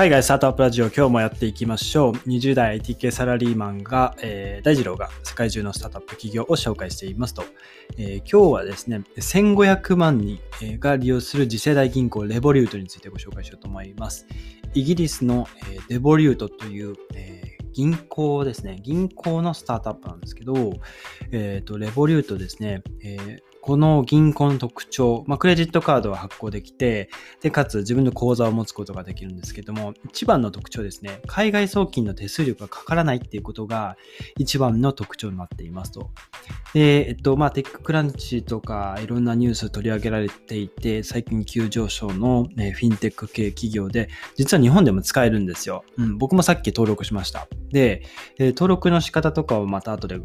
海外スタートアップラジオ今日もやっていきましょう。20代 IT 系サラリーマンが、えー、大二郎が世界中のスタートアップ企業を紹介していますと、えー、今日はですね、1500万人が利用する次世代銀行レボリュートについてご紹介しようと思います。イギリスの、えー、レボリュートという、えー銀行ですね。銀行のスタートアップなんですけど、えっ、ー、と、レボリュートですね、えー、この銀行の特徴、まあ、クレジットカードは発行できて、で、かつ自分の口座を持つことができるんですけども、一番の特徴ですね、海外送金の手数料がかからないっていうことが一番の特徴になっていますと。で、えっと、まあ、テッククランチとかいろんなニュース取り上げられていて、最近急上昇の、フィンテック系企業で、実は日本でも使えるんですよ。うん、僕もさっき登録しました。で、登録の仕方とかをまた後で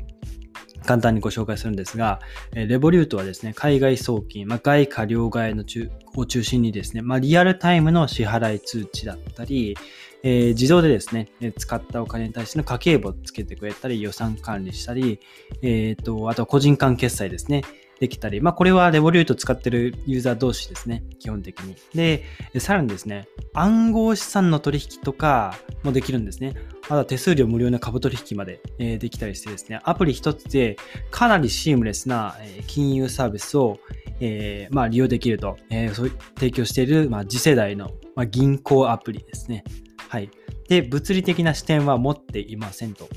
簡単にご紹介するんですが、レボリュートはですね、海外送金、まあ、外貨両替の中を中心にですね、まあ、リアルタイムの支払い通知だったり、えー、自動でですね、使ったお金に対しての家計簿をつけてくれたり、予算管理したり、え、ー、と、あとは個人間決済ですね。できたり、まあ、これはレボリュート使ってるユーザー同士ですね、基本的に。で、さらにですね、暗号資産の取引とかもできるんですね。まだ手数料無料な株取引まで、えできたりしてですね、アプリ一つでかなりシームレスな、え金融サービスを、えー、まあ、利用できると、えー、そう提供している、まあ、次世代の、まあ、銀行アプリですね。はい。で、物理的な視点は持っていませんと。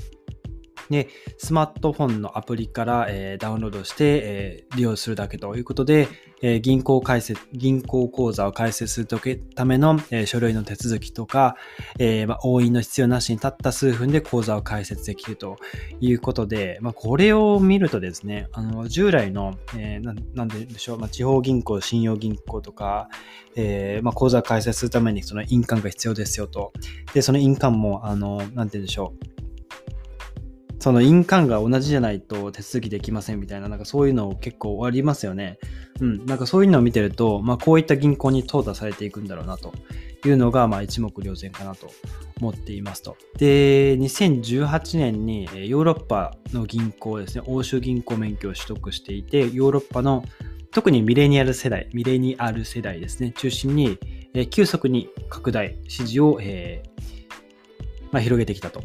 で、スマートフォンのアプリから、えー、ダウンロードして、えー、利用するだけということで、えー、銀行開設、銀行口座を開設するための、え書類の手続きとか、えまあ、押印の必要なしにたった数分で口座を開設できるということで、まあ、これを見るとですね、あの従来の、えななんででしょう、まあ、地方銀行、信用銀行とか、えまあ、口座を開設するためにその印鑑が必要ですよと。で、その印鑑も、あの、なんて言うんでしょう。その印鑑が同じじゃないと手続きできませんみたいな、なんかそういうの結構ありますよね。うん。なんかそういうのを見てると、まあこういった銀行に淘汰されていくんだろうなというのが、まあ一目瞭然かなと思っていますと。で、2018年にヨーロッパの銀行ですね、欧州銀行免許を取得していて、ヨーロッパの特にミレニアル世代、ミレニアル世代ですね、中心に、え急速に拡大、支持を、えーまあ、広げてきたと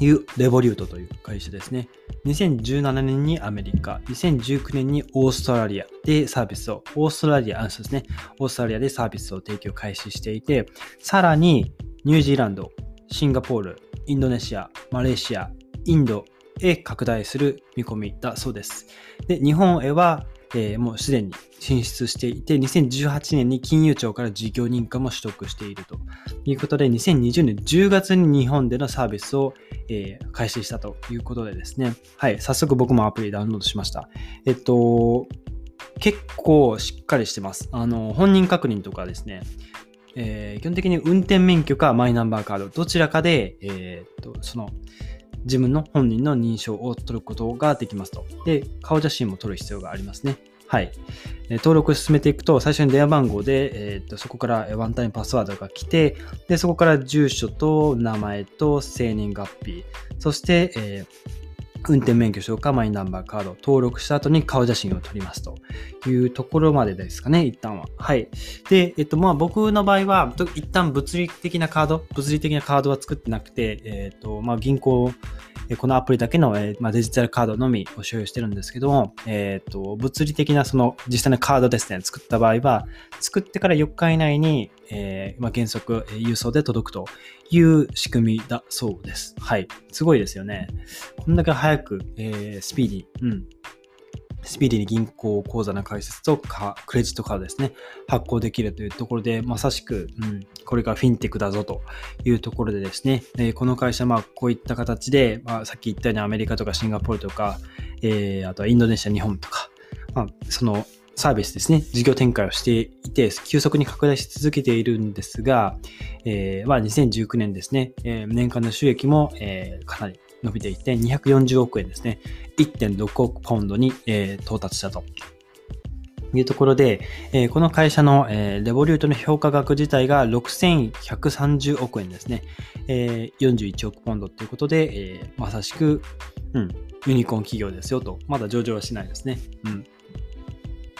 いうレボリュートという会社ですね。2017年にアメリカ、2019年にオーストラリアでサービスを、オーストラリア、そうですね、オーストラリアでサービスを提供開始していて、さらにニュージーランド、シンガポール、インドネシア、マレーシア、インドへ拡大する見込みだそうです。で、日本へはえー、もうすでに進出していて、2018年に金融庁から事業認可も取得しているということで、2020年10月に日本でのサービスを、えー、開始したということでですね、はい、早速僕もアプリダウンロードしました。えっと、結構しっかりしてます。あの、本人確認とかですね、えー、基本的に運転免許かマイナンバーカード、どちらかで、えー、っと、その、自分の本人の認証を取ることができますと。で、顔写真も撮る必要がありますね。はい。登録を進めていくと、最初に電話番号で、えー、とそこからワンタイムパスワードが来て、で、そこから住所と名前と生年月日、そして、えー運転免許証かマイナンバーカード登録した後に顔写真を撮りますというところまでですかね、一旦は。はい。で、えっと、まあ僕の場合は、一旦物理的なカード、物理的なカードは作ってなくて、えっと、まあ銀行、このアプリだけの、デジタルカードのみを所有してるんですけども、えっ、と、物理的なその実際のカードですね、作った場合は、作ってから4日以内に、えー、まあ、原則、郵送で届くという仕組みだそうです。はい。すごいですよね。こんだけ早く、えー、スピーディー、うん。スピーディーに銀行口座の開設とか、クレジットカードですね、発行できるというところで、まさしく、うん、これがフィンテックだぞというところでですね、えー、この会社、まあ、こういった形で、まあ、さっき言ったようにアメリカとかシンガポールとか、えー、あとはインドネシア、日本とか、まあ、そのサービスですね、事業展開をしていて、急速に拡大し続けているんですが、えー、まあ、2019年ですね、えー、年間の収益も、えー、かなり伸びていて、240億円ですね、1.6億ポンドに、えー、到達したと。いうところで、えー、この会社の、えー、レボリュートの評価額自体が6130億円ですね。えー、41億ポンドということで、えー、まさしく、うん、ユニコーン企業ですよと。まだ上場はしないですね。うん。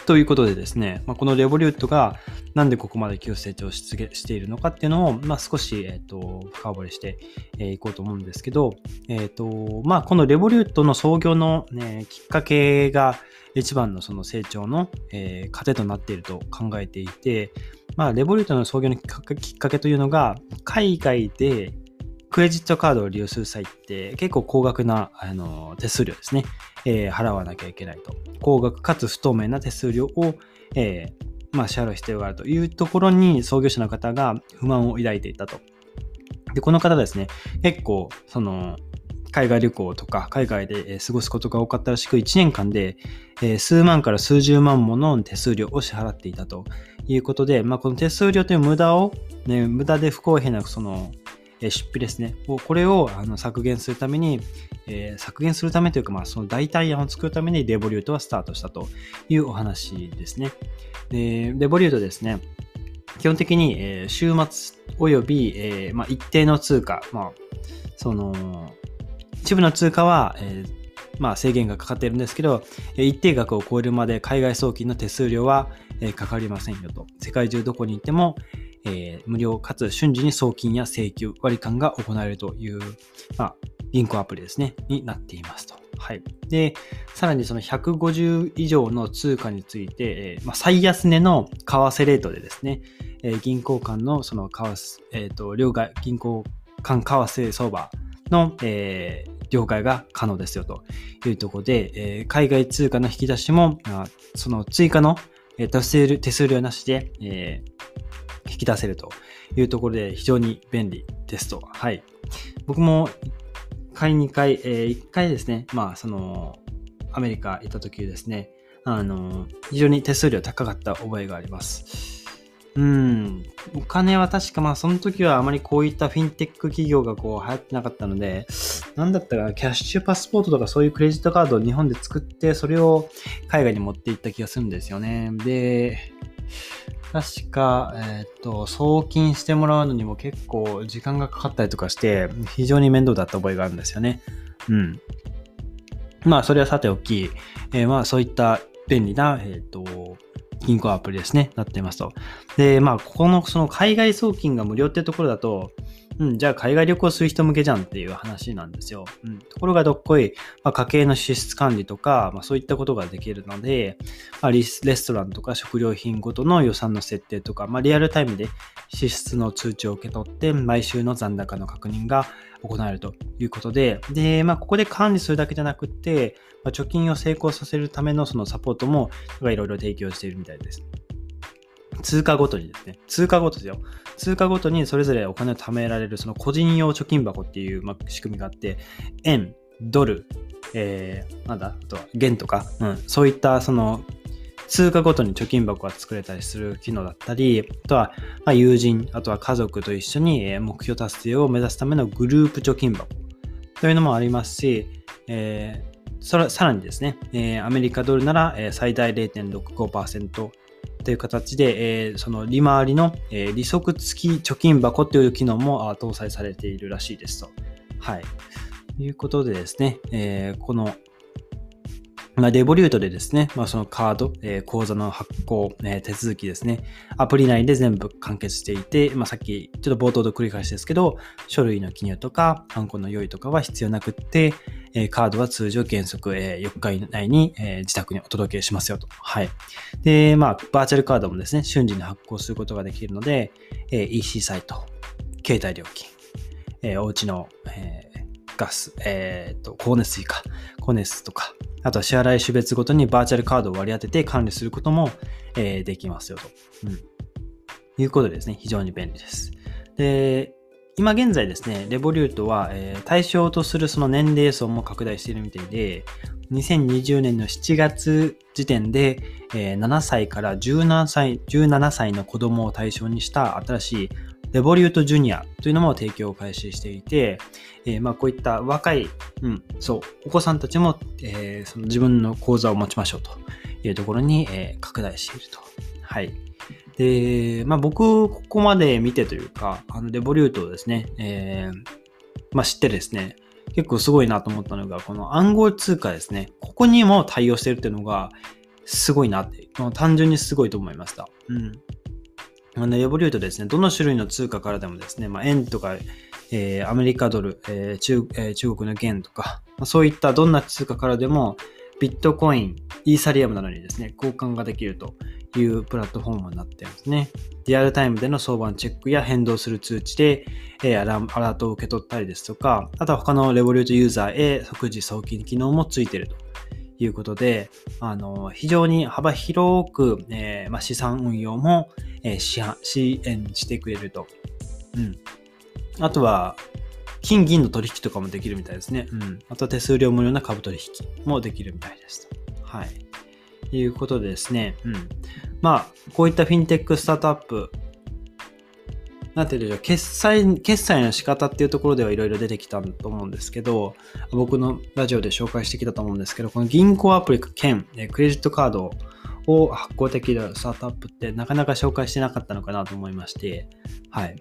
ということでですね、まあ、このレボリュートが、なんでここまで急成長しているのかっていうのを、まあ、少し、え、ー、と、深掘りしてい、えー、こうと思うんですけど、え、ー、と、まあ、このレボリュートの創業の、ね、きっかけが、一番のその成長の、えー、糧となっていると考えていて、まあ、レボリュートの創業のきっかけというのが、海外でクレジットカードを利用する際って結構高額なあの手数料ですね、えー、払わなきゃいけないと。高額かつ不透明な手数料を、えー、まあ、支払う必要があるというところに創業者の方が不満を抱いていたと。で、この方ですね、結構、その、海外旅行とか海外で過ごすことが多かったらしく、1年間で数万から数十万もの手数料を支払っていたということで、まあ、この手数料という無駄を、ね、無駄で不公平なそのえ出費ですね。これをあの削減するために、えー、削減するためというか、まあ、その代替案を作るためにレボリュートはスタートしたというお話ですね。でレボリュートですね。基本的に、えー、週末及び、えーまあ、一定の通貨、まあ、その、一部の通貨は、えー、まあ、制限がかかっているんですけど、一定額を超えるまで海外送金の手数料は、かかりませんよと。世界中どこに行っても、えー、無料かつ瞬時に送金や請求、割り勘が行われるという、まあ、銀行アプリですね、になっていますと。はい。で、さらにその150以上の通貨について、えーまあ、最安値の為替レートでですね、えー、銀行間のその為替、えっ、と、両替、銀行間為替相場の、えー、了解が可能ですよというところで、え、海外通貨の引き出しも、その追加の手数手数料なしで、えー、引き出せるというところで非常に便利ですと。はい。僕も1回、2回、えー、1回ですね、まあ、その、アメリカ行った時ですね、あの、非常に手数料高かった覚えがあります。うん。お金は確かまあその時はあまりこういったフィンテック企業がこう流行ってなかったので、なんだったかキャッシュパスポートとかそういうクレジットカードを日本で作って、それを海外に持っていった気がするんですよね。で、確か、えっ、と、送金してもらうのにも結構時間がかかったりとかして、非常に面倒だった覚えがあるんですよね。うん。まあ、それはさておき、えー、まあ、そういった便利な、えっ、と、銀行アプリですね、なっていますと。で、まあ、ここのその海外送金が無料っていうところだと、うん、じゃあ海外旅行する人向けじゃんっていう話なんですよ。うん、ところがどっこい、まあ、家計の支出管理とか、まあ、そういったことができるので、まあ、レストランとか食料品ごとの予算の設定とか、まあ、リアルタイムで支出の通知を受け取って、毎週の残高の確認が行われるということで、で、まあ、ここで管理するだけじゃなくて、まあ、貯金を成功させるためのそのサポートもいろいろ提供しているみたいです。通貨ごとにですね、通貨ごとですよ。通貨ごとにそれぞれお金を貯められるその個人用貯金箱っていう、ま仕組みがあって、円、ドル、えー、なんだ、あとは元とか、うん、そういったその通貨ごとに貯金箱が作れたりする機能だったり、あとは、ま友人、あとは家族と一緒に目標達成を目指すためのグループ貯金箱。というのもありますし、えー、それさらにですね、えー、アメリカドルなら、え最大0.65%という形で、えー、その利回りの、え利息付き貯金箱という機能も搭載されているらしいですと。はい。いうことでですね、えこのまあ、レボリュートでですね、まあ、そのカード、えー、口座の発行、えー、手続きですね、アプリ内で全部完結していて、まあ、さっきちょっと冒頭で繰り返しですけど、書類の記入とか、ハンコの用意とかは必要なくって、えー、カードは通常原則、え、4日以内に、え、自宅にお届けしますよと。はい。で、まあ、バーチャルカードもですね、瞬時に発行することができるので、え、EC サイト、携帯料金、えー、お家の、え、ガス、えっ、と、光熱費か、光熱とか、あとは支払い種別ごとにバーチャルカードを割り当てて管理することも、えー、できますよと。うん。いうことでですね、非常に便利です。で、今現在ですね、レボリュートは、えー、対象とするその年齢層も拡大しているみたいで、2020年の7月時点で、えー、7歳から17歳 ,17 歳の子供を対象にした新しいレボリュートジュニアというのも提供を開始していて、えー、まあこういった若い、うん、そう、お子さんたちも、えー、その自分の講座を持ちましょうというところに、えー、拡大していると。はい。で、まあ僕、ここまで見てというか、あの、レボリュートをですね、えー、まあ知ってですね、結構すごいなと思ったのが、この暗号通貨ですね。ここにも対応してるっていうのが、すごいなって、単純にすごいと思いました。うん。あの、レボリュートですね、どの種類の通貨からでもですね、まあ、円とか、えー、アメリカドル、えー中えー、中国の元とか、まあ、そういったどんな通貨からでも、ビットコイン、イーサリアムなどにですね、交換ができるというプラットフォームになっていますね。リアルタイムでの相場のチェックや変動する通知で、えー、アラートを受け取ったりですとか、あとは他のレボリュートユーザーへ即時送金機能もついているということで、あの、非常に幅広く、えーまあ、資産運用も、えー、支援してくれると。うん。あとは、金銀の取引とかもできるみたいですね。うん。あとは手数料無料な株取引もできるみたいです。はい。いうことでですね。うん。まあ、こういったフィンテックスタートアップ、なんていうんでしょう、決済、決済の仕方っていうところではいろいろ出てきたと思うんですけど、僕のラジオで紹介してきたと思うんですけど、この銀行アプリ兼クレジットカードを発行できるスタートアップってなかなか紹介してなかったのかなと思いまして、はい。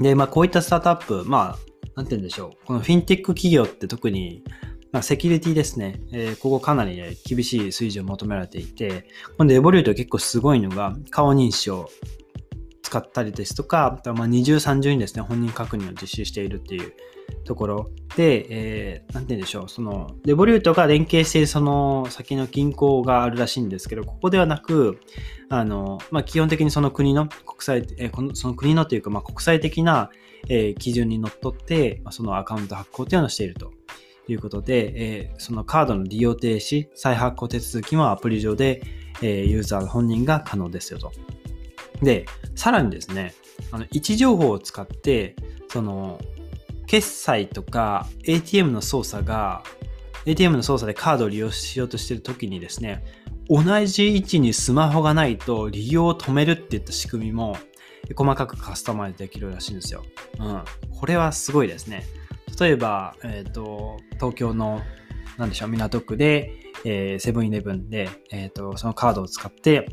で、まあこういったスタートアップ、まあ、なんて言うんでしょう。このフィンテック企業って特に、ま、セキュリティですね。えー、ここかなり、ね、厳しい水準を求められていて、今度エボリュート結構すごいのが、顔認証使ったりですとか、あとはまあ二重三重にですね、本人確認を実施しているっていうところで、えー、なんて言うんでしょう、その、レボリュートが連携しているその先の銀行があるらしいんですけど、ここではなく、あの、まあ、基本的にその国の国際、えー、このその国のというか、まあ、国際的な、えー、基準にのっとって、ま、そのアカウント発行というのをしていると。いうことで、えー、そのカードの利用停止、再発行手続きもアプリ上で、えー、ユーザー本人が可能ですよと。で、さらにですね、あの位置情報を使って、その、決済とか ATM の操作が、ATM の操作でカードを利用しようとしているときにですね、同じ位置にスマホがないと利用を止めるっていった仕組みも細かくカスタマイズできるらしいんですよ。うん。これはすごいですね。例えば、えっ、ー、と、東京の、なんでしょう、港区で、えー、セブンイレブンで、えっ、ー、と、そのカードを使って、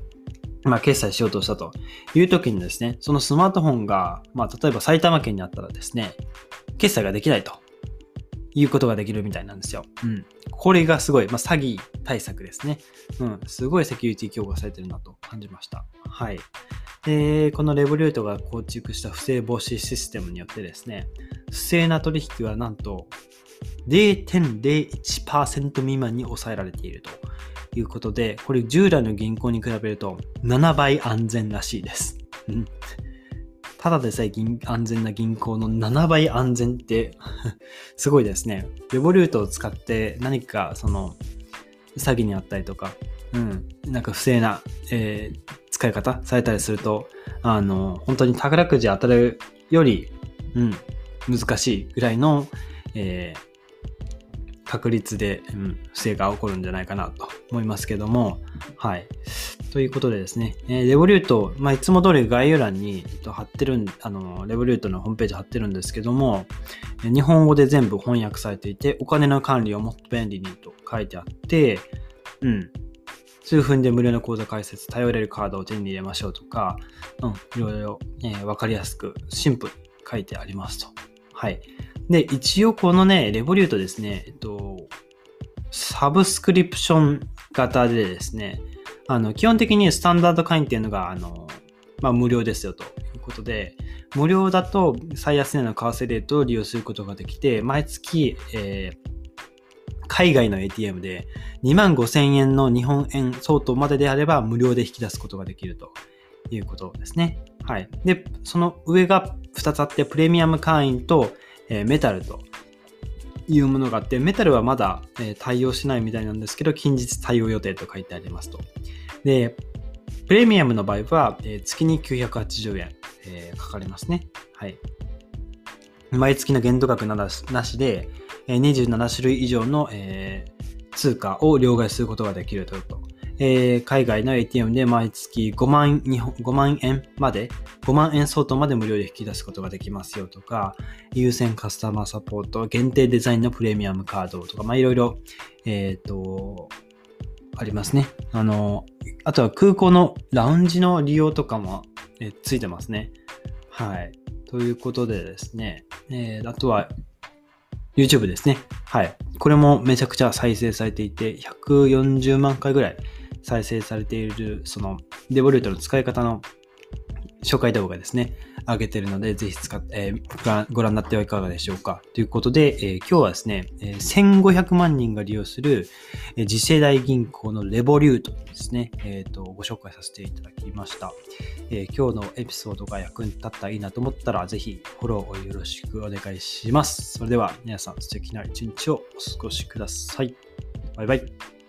まあ、決済しようとしたという時にですね、そのスマートフォンが、まあ、例えば埼玉県にあったらですね、決済ができないということができるみたいなんですよ。うん。これがすごい、まあ、詐欺対策ですね。うん。すごいセキュリティ強化されてるなと感じました。はい。で、このレボリュートが構築した不正防止システムによってですね、不正な取引はなんと0.01%未満に抑えられているということで、これ従来の銀行に比べると7倍安全らしいです。うんただでさえ安全な銀行の7倍安全って すごいですね。レボリュートを使って何かその詐欺にあったりとか、うん、なんか不正な、えー、使い方されたりすると、あの、本当に宝くじ当たるより、うん、難しいぐらいの、えー、確率で、うん、不正が起こるんじゃないかなと思いますけども、はい。ということでですね、えー、レボリュート、まあ、いつも通り概要欄に、えっと、貼ってるん、あの、レボリュートのホームページ貼ってるんですけども、日本語で全部翻訳されていて、お金の管理をもっと便利にと書いてあって、うん。数分で無料の口座開設、頼れるカードを手に入れましょうとか、うん、いろいろ、えー、わかりやすく、シンプルに書いてありますと。はい。で、一応このね、レボリュートですね、えっと、サブスクリプション型でですね、あの、基本的にスタンダード会員っていうのが、あの、まあ、無料ですよということで、無料だと最安値の為替レートを利用することができて、毎月、えー、海外の ATM で2万5千円の日本円相当までであれば無料で引き出すことができるということですね。はい。で、その上が2つあって、プレミアム会員と、えー、メタルというものがあって、メタルはまだ、えー、対応しないみたいなんですけど、近日対応予定と書いてありますと。で、プレミアムの場合は、えー、月に980円、えー、かかりますね。はい。毎月の限度額なしで、え、27種類以上の、え、通貨を両替することができるというと。えー、海外の ATM で毎月5万 ,5 万円まで、5万円相当まで無料で引き出すことができますよとか、優先カスタマーサポート、限定デザインのプレミアムカードとか、まあいろいろ、えっ、と、ありますね。あの、あとは空港のラウンジの利用とかも、えー、ついてますね。はい。ということでですね、えー、あとは YouTube ですね。はい。これもめちゃくちゃ再生されていて、140万回ぐらい再生されている、その、デボルートの使い方の紹介動画ですね、上げているので、ぜひ使って、えー、ご覧になってはいかがでしょうか。ということで、えー、今日はですね、えー、1500万人が利用する、次世代銀行のレボリュートですね、えーと、ご紹介させていただきました、えー。今日のエピソードが役に立ったらいいなと思ったら、ぜひフォローをよろしくお願いします。それでは皆さん素敵な一日をお過ごしください。バイバイ。